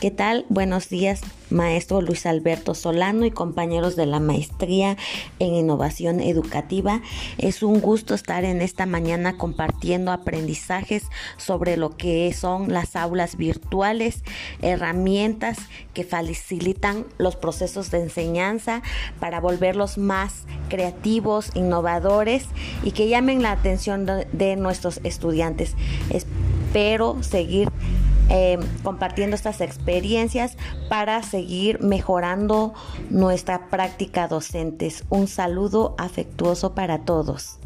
¿qué tal? Buenos días, maestro Luis Alberto Solano y compañeros de la maestría en innovación educativa. Es un gusto estar en esta mañana compartiendo aprendizajes sobre lo que son las aulas virtuales, herramientas que facilitan los procesos de enseñanza para volverlos más creativos, innovadores y que llamen la atención de, nuestros estudiantes. Espero seguir eh, compartiendo estas experiencias para seguir mejorando nuestra práctica docentes. Un saludo afectuoso para todos.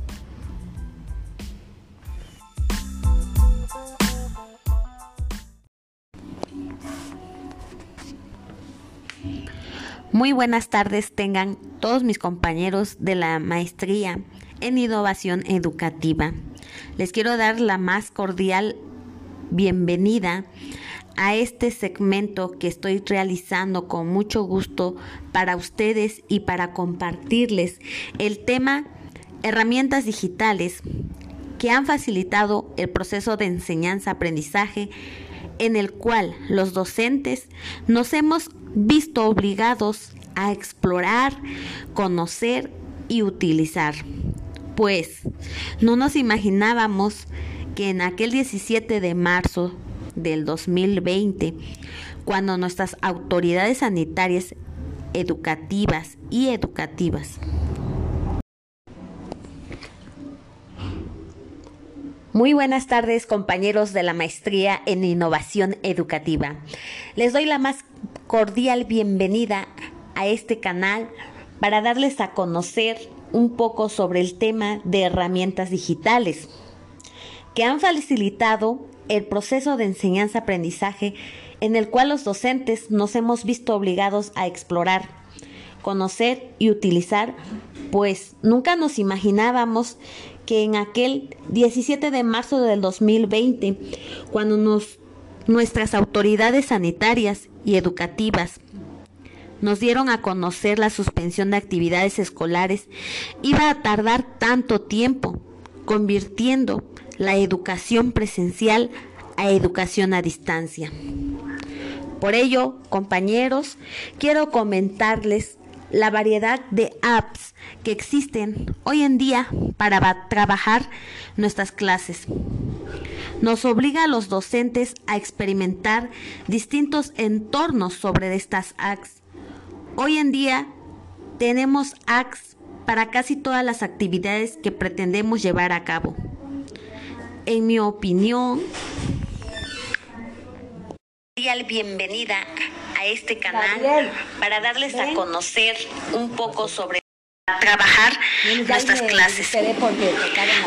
Muy buenas tardes tengan todos mis compañeros de la maestría en innovación educativa. Les quiero dar la más cordial bienvenida a este segmento que estoy realizando con mucho gusto para ustedes y para compartirles el tema herramientas digitales que han facilitado el proceso de enseñanza-aprendizaje en el cual los docentes nos hemos visto obligados a explorar, conocer y utilizar. Pues no nos imaginábamos que en aquel 17 de marzo del 2020, cuando nuestras autoridades sanitarias educativas y educativas Muy buenas tardes compañeros de la maestría en innovación educativa. Les doy la más cordial bienvenida a este canal para darles a conocer un poco sobre el tema de herramientas digitales que han facilitado el proceso de enseñanza-aprendizaje en el cual los docentes nos hemos visto obligados a explorar, conocer y utilizar, pues nunca nos imaginábamos que en aquel 17 de marzo del 2020, cuando nos, nuestras autoridades sanitarias y educativas nos dieron a conocer la suspensión de actividades escolares, iba a tardar tanto tiempo, convirtiendo la educación presencial a educación a distancia. Por ello, compañeros, quiero comentarles la variedad de apps que existen hoy en día para trabajar nuestras clases. Nos obliga a los docentes a experimentar distintos entornos sobre estas apps. Hoy en día tenemos apps para casi todas las actividades que pretendemos llevar a cabo en mi opinión, bienvenida a este canal para darles a conocer un poco sobre trabajar nuestras clases.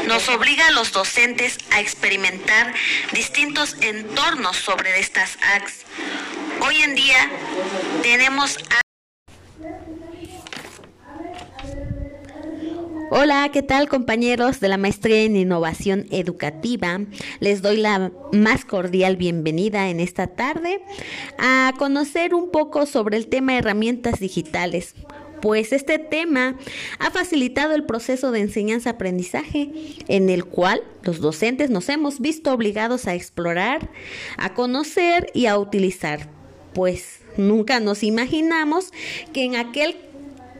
Nos obliga a los docentes a experimentar distintos entornos sobre estas apps. Hoy en día tenemos Hola, ¿qué tal compañeros de la maestría en innovación educativa? Les doy la más cordial bienvenida en esta tarde a conocer un poco sobre el tema de herramientas digitales. Pues este tema ha facilitado el proceso de enseñanza-aprendizaje en el cual los docentes nos hemos visto obligados a explorar, a conocer y a utilizar. Pues nunca nos imaginamos que en aquel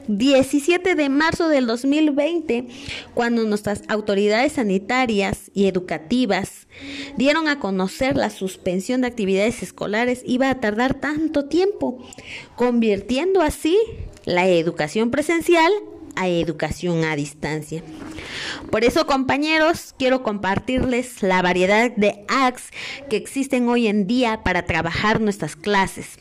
17 de marzo del 2020, cuando nuestras autoridades sanitarias y educativas dieron a conocer la suspensión de actividades escolares, iba a tardar tanto tiempo, convirtiendo así la educación presencial a educación a distancia. Por eso, compañeros, quiero compartirles la variedad de apps que existen hoy en día para trabajar nuestras clases.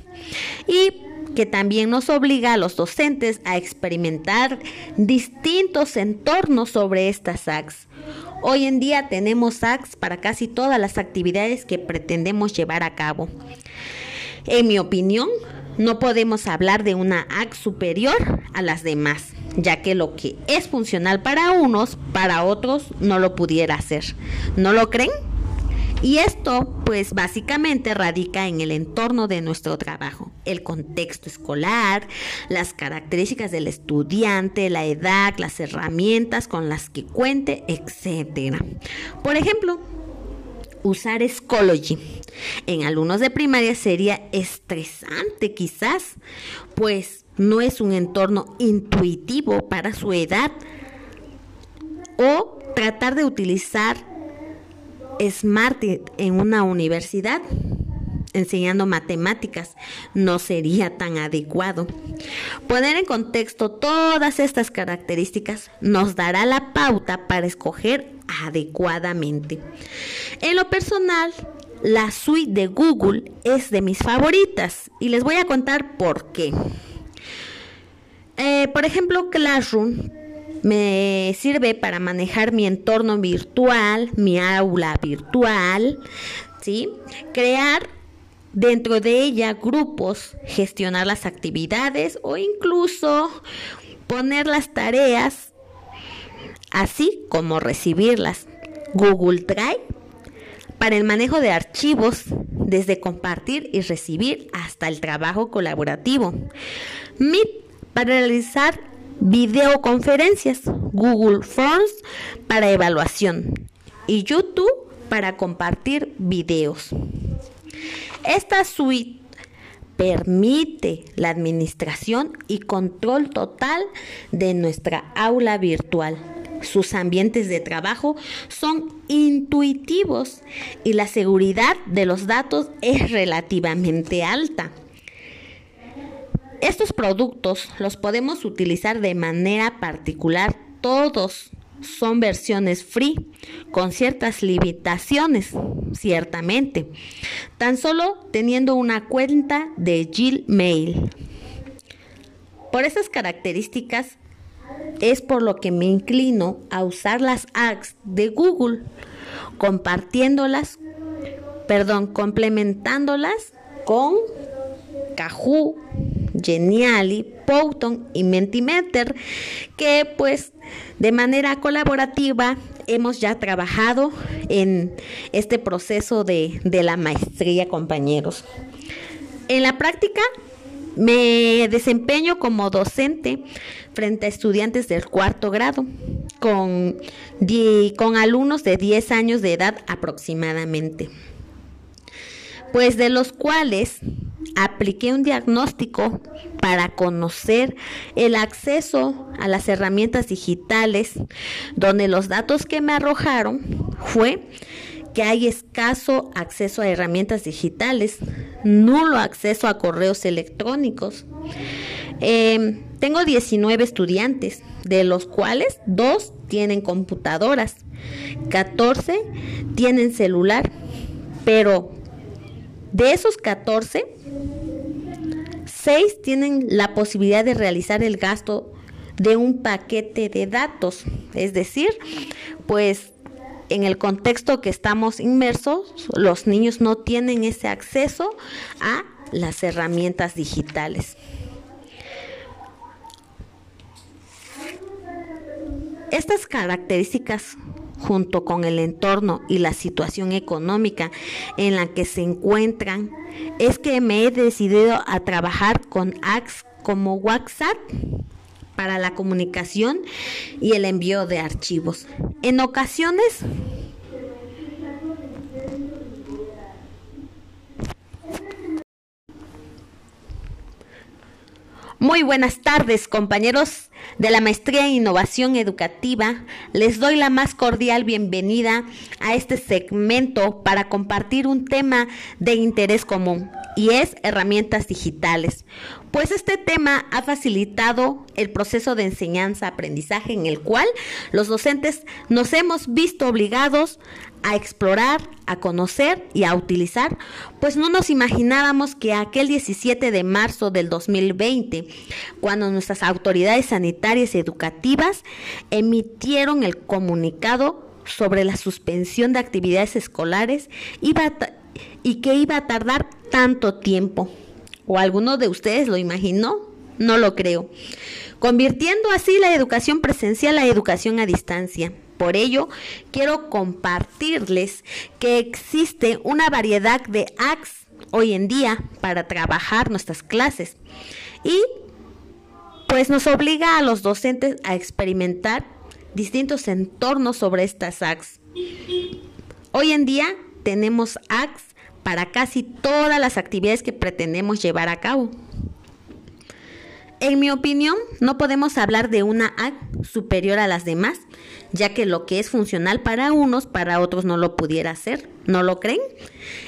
Y que también nos obliga a los docentes a experimentar distintos entornos sobre estas ACs. Hoy en día tenemos ACs para casi todas las actividades que pretendemos llevar a cabo. En mi opinión, no podemos hablar de una AC superior a las demás, ya que lo que es funcional para unos, para otros no lo pudiera hacer. ¿No lo creen? Y pues básicamente radica en el entorno de nuestro trabajo, el contexto escolar, las características del estudiante, la edad, las herramientas con las que cuente, etc. Por ejemplo, usar Schoology. En alumnos de primaria sería estresante quizás, pues no es un entorno intuitivo para su edad. O tratar de utilizar Smart en una universidad enseñando matemáticas no sería tan adecuado. Poner en contexto todas estas características nos dará la pauta para escoger adecuadamente. En lo personal, la suite de Google es de mis favoritas y les voy a contar por qué. Eh, por ejemplo, Classroom me sirve para manejar mi entorno virtual, mi aula virtual, ¿sí? Crear dentro de ella grupos, gestionar las actividades o incluso poner las tareas, así como recibirlas. Google Drive para el manejo de archivos, desde compartir y recibir hasta el trabajo colaborativo. Meet para realizar videoconferencias, Google Forms para evaluación y YouTube para compartir videos. Esta suite permite la administración y control total de nuestra aula virtual. Sus ambientes de trabajo son intuitivos y la seguridad de los datos es relativamente alta. Estos productos los podemos utilizar de manera particular todos son versiones free, con ciertas limitaciones, ciertamente, tan solo teniendo una cuenta de Gmail. Por esas características es por lo que me inclino a usar las apps de Google, compartiéndolas, perdón, complementándolas con Kahoo, Geniali, Powton y Mentimeter, que pues de manera colaborativa hemos ya trabajado en este proceso de, de la maestría, compañeros. En la práctica me desempeño como docente frente a estudiantes del cuarto grado, con, con alumnos de 10 años de edad aproximadamente, pues de los cuales apliqué un diagnóstico para conocer el acceso a las herramientas digitales, donde los datos que me arrojaron fue que hay escaso acceso a herramientas digitales, nulo acceso a correos electrónicos. Em, tengo 19 estudiantes, de los cuales dos tienen computadoras, 14 tienen celular, pero de esos 14, 6 tienen la posibilidad de realizar el gasto de un paquete de datos. Es decir, pues en el contexto que estamos inmersos, los niños no tienen ese acceso a las herramientas digitales. Estas características junto con el entorno y la situación económica en la que se encuentran, es que me he decidido a trabajar con apps como WhatsApp para la comunicación y el envío de archivos. En ocasiones Muy buenas tardes, compañeros de la Maestría en Innovación Educativa. Les doy la más cordial bienvenida a este segmento para compartir un tema de interés común y es herramientas digitales. Pues este tema ha facilitado el proceso de enseñanza-aprendizaje en el cual los docentes nos hemos visto obligados a explorar, a conocer y a utilizar, pues no nos imaginábamos que aquel 17 de marzo del 2020, cuando nuestras autoridades sanitarias y educativas emitieron el comunicado sobre la suspensión de actividades escolares iba y que iba a tardar tanto tiempo. ¿O alguno de ustedes lo imaginó? No lo creo. Convirtiendo así la educación presencial a educación a distancia. Por ello, quiero compartirles que existe una variedad de apps hoy en día para trabajar nuestras clases y pues nos obliga a los docentes a experimentar distintos entornos sobre estas apps. Hoy en día tenemos ads para casi todas las actividades que pretendemos llevar a cabo. En mi opinión, no podemos hablar de una ad superior a las demás, ya que lo que es funcional para unos, para otros no lo pudiera hacer. ¿No lo creen?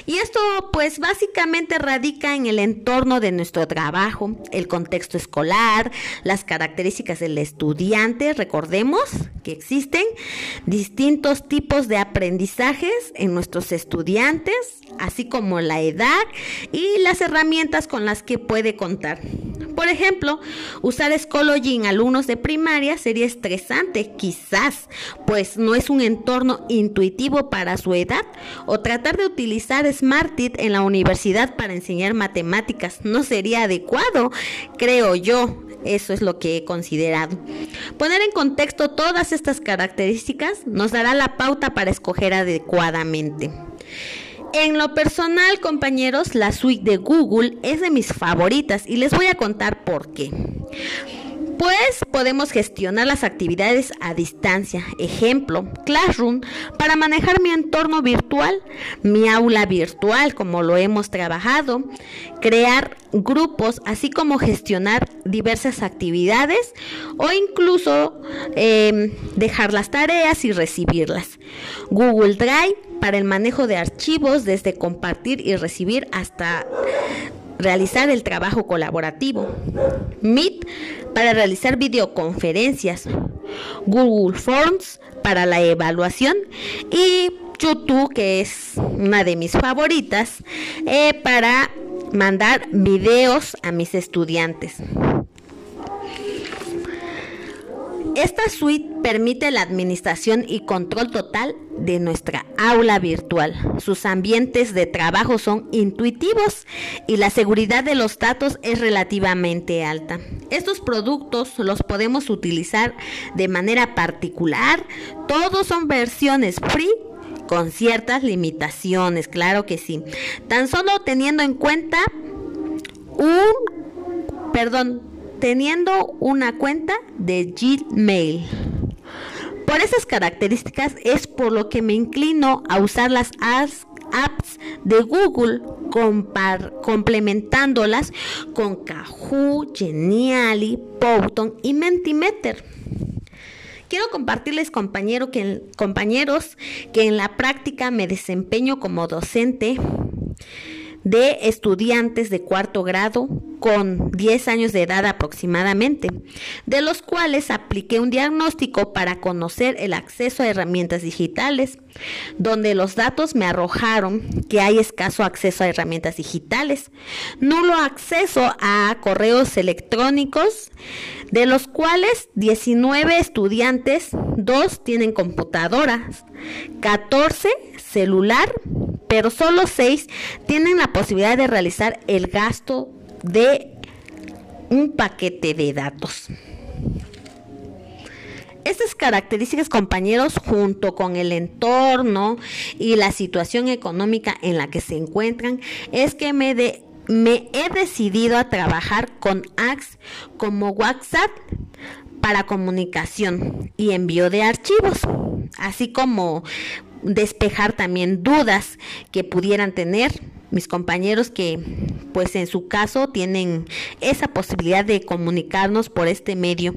Y esto pues básicamente radica en el entorno de nuestro trabajo, el contexto escolar, las características del estudiante. Recordemos que existen distintos tipos de aprendizajes en nuestros estudiantes, así como la edad y las herramientas con las que puede contar. Por ejemplo, usar Schoology en alumnos de primaria sería estresante, quizás, pues no es un entorno intuitivo para su edad o tratar de utilizar Smartit en la universidad para enseñar matemáticas no sería adecuado, creo yo. Eso es lo que he considerado. Poner en contexto todas estas características nos dará la pauta para escoger adecuadamente. En lo personal, compañeros, la suite de Google es de mis favoritas y les voy a contar por qué. Pues podemos gestionar las actividades a distancia. Ejemplo, Classroom para manejar mi entorno virtual, mi aula virtual como lo hemos trabajado, crear grupos, así como gestionar diversas actividades o incluso em, dejar las tareas y recibirlas. Google Drive para el manejo de archivos desde compartir y recibir hasta realizar el trabajo colaborativo. Meet para realizar videoconferencias. Google Forms para la evaluación y YouTube, que es una de mis favoritas, eh, para mandar videos a mis estudiantes. Esta suite permite la administración y control total de nuestra aula virtual. Sus ambientes de trabajo son intuitivos y la seguridad de los datos es relativamente alta. Estos productos los podemos utilizar de manera particular. Todos son versiones free con ciertas limitaciones, claro que sí. Tan solo teniendo en cuenta un, perdón, teniendo una cuenta de Gmail. Por esas características es por lo que me inclino a usar las apps de Google complementándolas con Kahoot, Geniali, Powton y Mentimeter. Quiero compartirles compañero compañeros que en la práctica me desempeño como docente de estudiantes de cuarto grado con 10 años de edad aproximadamente, de los cuales apliqué un diagnóstico para conocer el acceso a herramientas digitales, donde los datos me arrojaron que hay escaso acceso a herramientas digitales, nulo acceso a correos electrónicos, de los cuales 19 estudiantes, 2 tienen computadoras, 14 celular, pero solo 6 tienen la posibilidad de realizar el gasto de un paquete de datos. Estas características, compañeros, junto con el entorno y la situación económica en la que se encuentran, es que me, he decidido a trabajar con apps como WhatsApp para comunicación y envío de archivos, así como despejar también dudas que pudieran tener mis compañeros que pues en su caso tienen esa posibilidad de comunicarnos por este medio.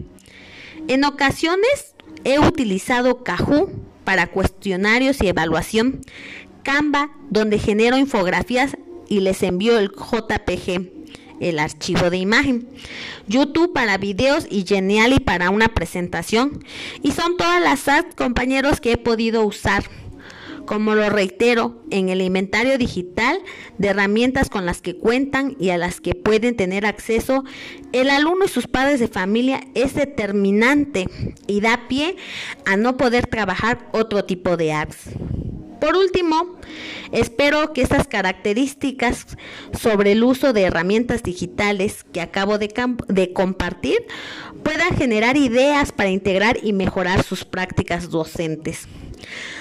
En ocasiones he utilizado Kahoot para cuestionarios y evaluación, Canva donde genero infografías y les envío el JPG, el archivo de imagen, YouTube para videos y Geniali para una presentación. Y son todas las apps, compañeros, que he podido usar como lo reitero, en el inventario digital de herramientas con las que cuentan y a las que pueden tener acceso, el alumno y sus padres de familia es determinante y da pie a no poder trabajar otro tipo de apps. Por último, espero que estas características sobre el uso de herramientas digitales que acabo de, compartir puedan generar ideas para integrar y mejorar sus prácticas docentes.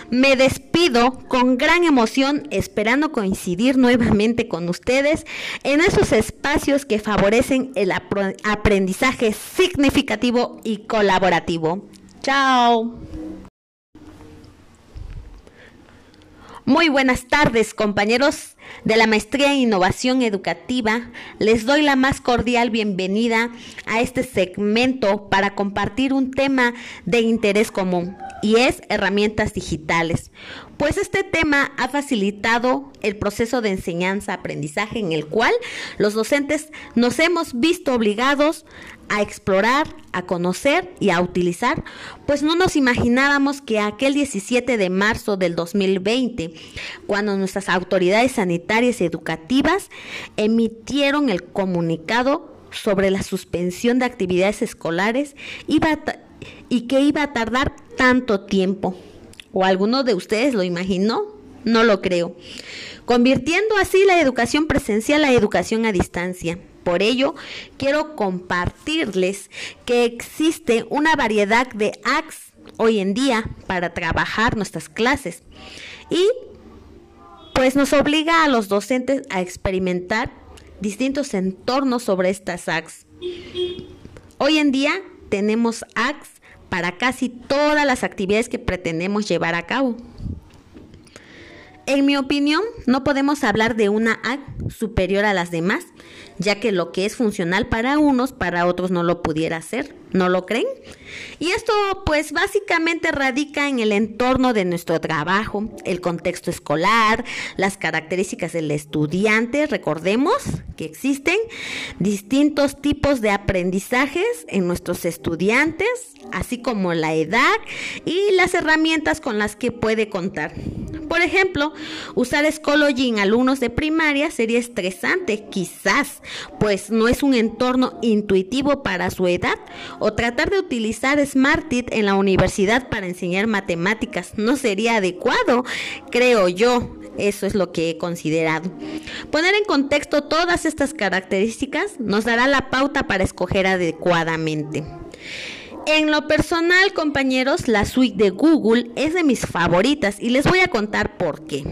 Me despido con gran emoción esperando coincidir nuevamente con ustedes en esos espacios que favorecen el aprendizaje significativo y colaborativo. Chao. Muy buenas tardes, compañeros de la Maestría en Innovación Educativa. Les doy la más cordial bienvenida a este segmento para compartir un tema de interés común y es herramientas digitales. Pues este tema ha facilitado el proceso de enseñanza-aprendizaje en el cual los docentes nos hemos visto obligados a explorar, a conocer y a utilizar, pues no nos imaginábamos que aquel 17 de marzo del 2020, cuando nuestras autoridades sanitarias y educativas emitieron el comunicado sobre la suspensión de actividades escolares y que iba a tardar tanto tiempo. ¿O alguno de ustedes lo imaginó? No lo creo. Convirtiendo así la educación presencial a educación a distancia. Por ello, quiero compartirles que existe una variedad de apps hoy en día para trabajar nuestras clases y pues nos obliga a los docentes a experimentar distintos entornos sobre estas apps. Hoy en día tenemos apps para casi todas las actividades que pretendemos llevar a cabo. En mi opinión, no podemos hablar de una app superior a las demás, ya que lo que es funcional para unos, para otros no lo pudiera hacer. ¿No lo creen? Y esto pues básicamente radica en el entorno de nuestro trabajo, el contexto escolar, las características del estudiante. Recordemos que existen distintos tipos de aprendizajes en nuestros estudiantes, así como la edad y las herramientas con las que puede contar. Por ejemplo, usar Schoology en alumnos de primaria sería estresante, quizás, pues no es un entorno intuitivo para su edad o tratar de utilizar Smartit en la universidad para enseñar matemáticas no sería adecuado, creo yo. Eso es lo que he considerado. Poner en contexto todas estas características nos dará la pauta para escoger adecuadamente. En lo personal, compañeros, la suite de Google es de mis favoritas y les voy a contar por qué.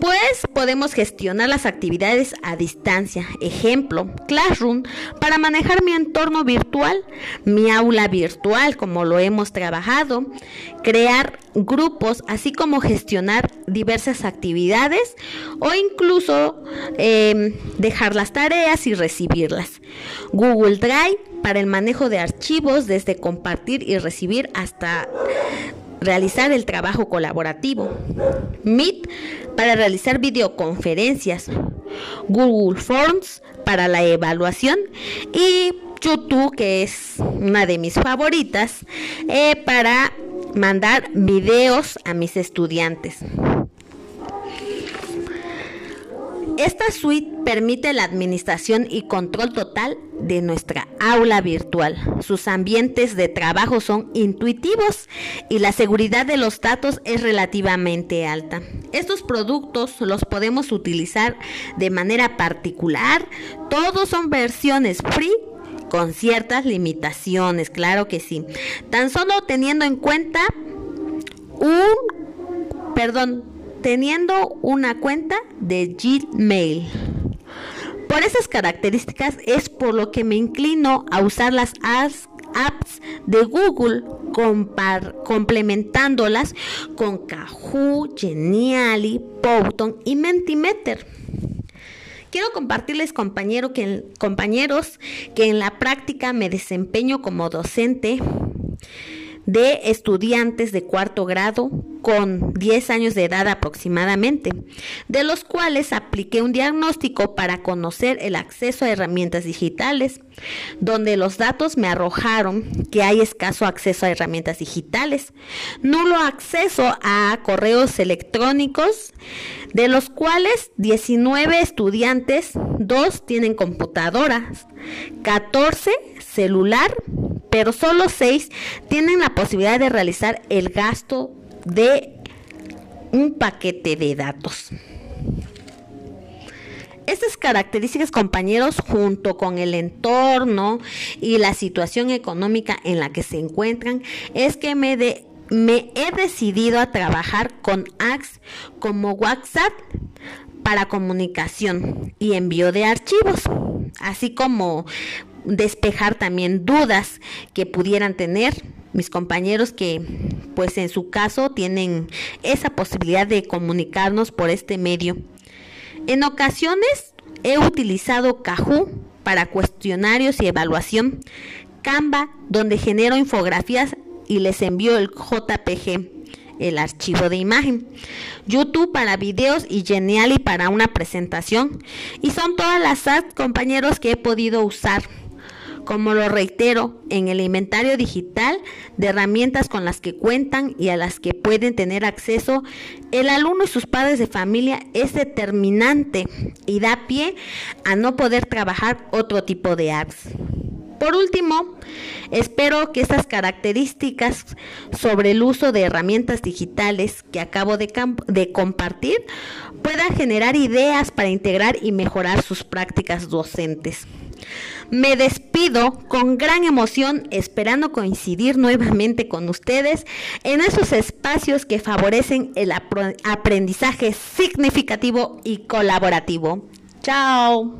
Pues podemos gestionar las actividades a distancia. Ejemplo, Classroom para manejar mi entorno virtual, mi aula virtual como lo hemos trabajado, crear grupos, así como gestionar diversas actividades o incluso em, dejar las tareas y recibirlas. Google Drive para el manejo de archivos desde compartir y recibir hasta realizar el trabajo colaborativo. Meet para realizar videoconferencias. Google Forms para la evaluación y YouTube, que es una de mis favoritas, eh, para mandar videos a mis estudiantes. Esta suite permite la administración y control total de nuestra aula virtual. Sus ambientes de trabajo son intuitivos y la seguridad de los datos es relativamente alta. Estos productos los podemos utilizar de manera particular. Todos son versiones free con ciertas limitaciones, claro que sí. Tan solo teniendo en cuenta un, perdón, teniendo una cuenta de Gmail. Por esas características es por lo que me inclino a usar las apps de Google complementándolas con Kahoot, Geniali, Powton y Mentimeter. Quiero compartirles compañero compañeros que en la práctica me desempeño como docente de estudiantes de cuarto grado con 10 años de edad aproximadamente, de los cuales apliqué un diagnóstico para conocer el acceso a herramientas digitales, donde los datos me arrojaron que hay escaso acceso a herramientas digitales, nulo acceso a correos electrónicos, de los cuales 19 estudiantes, 2 tienen computadoras, 14 celular, pero solo 6 tienen la posibilidad de realizar el gasto de un paquete de datos. Estas características, compañeros, junto con el entorno y la situación económica en la que se encuentran, es que me, he decidido a trabajar con apps como WhatsApp para comunicación y envío de archivos, así como despejar también dudas que pudieran tener mis compañeros que pues en su caso tienen esa posibilidad de comunicarnos por este medio. En ocasiones he utilizado Kahoot para cuestionarios y evaluación, Canva donde genero infografías y les envío el JPG el archivo de imagen. YouTube para videos y Geniali para una presentación. Y son todas las apps, compañeros, que he podido usar. Como lo reitero, en el inventario digital de herramientas con las que cuentan y a las que pueden tener acceso, el alumno y sus padres de familia es determinante y da pie a no poder trabajar otro tipo de apps. Por último, espero que estas características sobre el uso de herramientas digitales que acabo de, compartir puedan generar ideas para integrar y mejorar sus prácticas docentes. Me despido con gran emoción esperando coincidir nuevamente con ustedes en esos espacios que favorecen el aprendizaje significativo y colaborativo. Chao.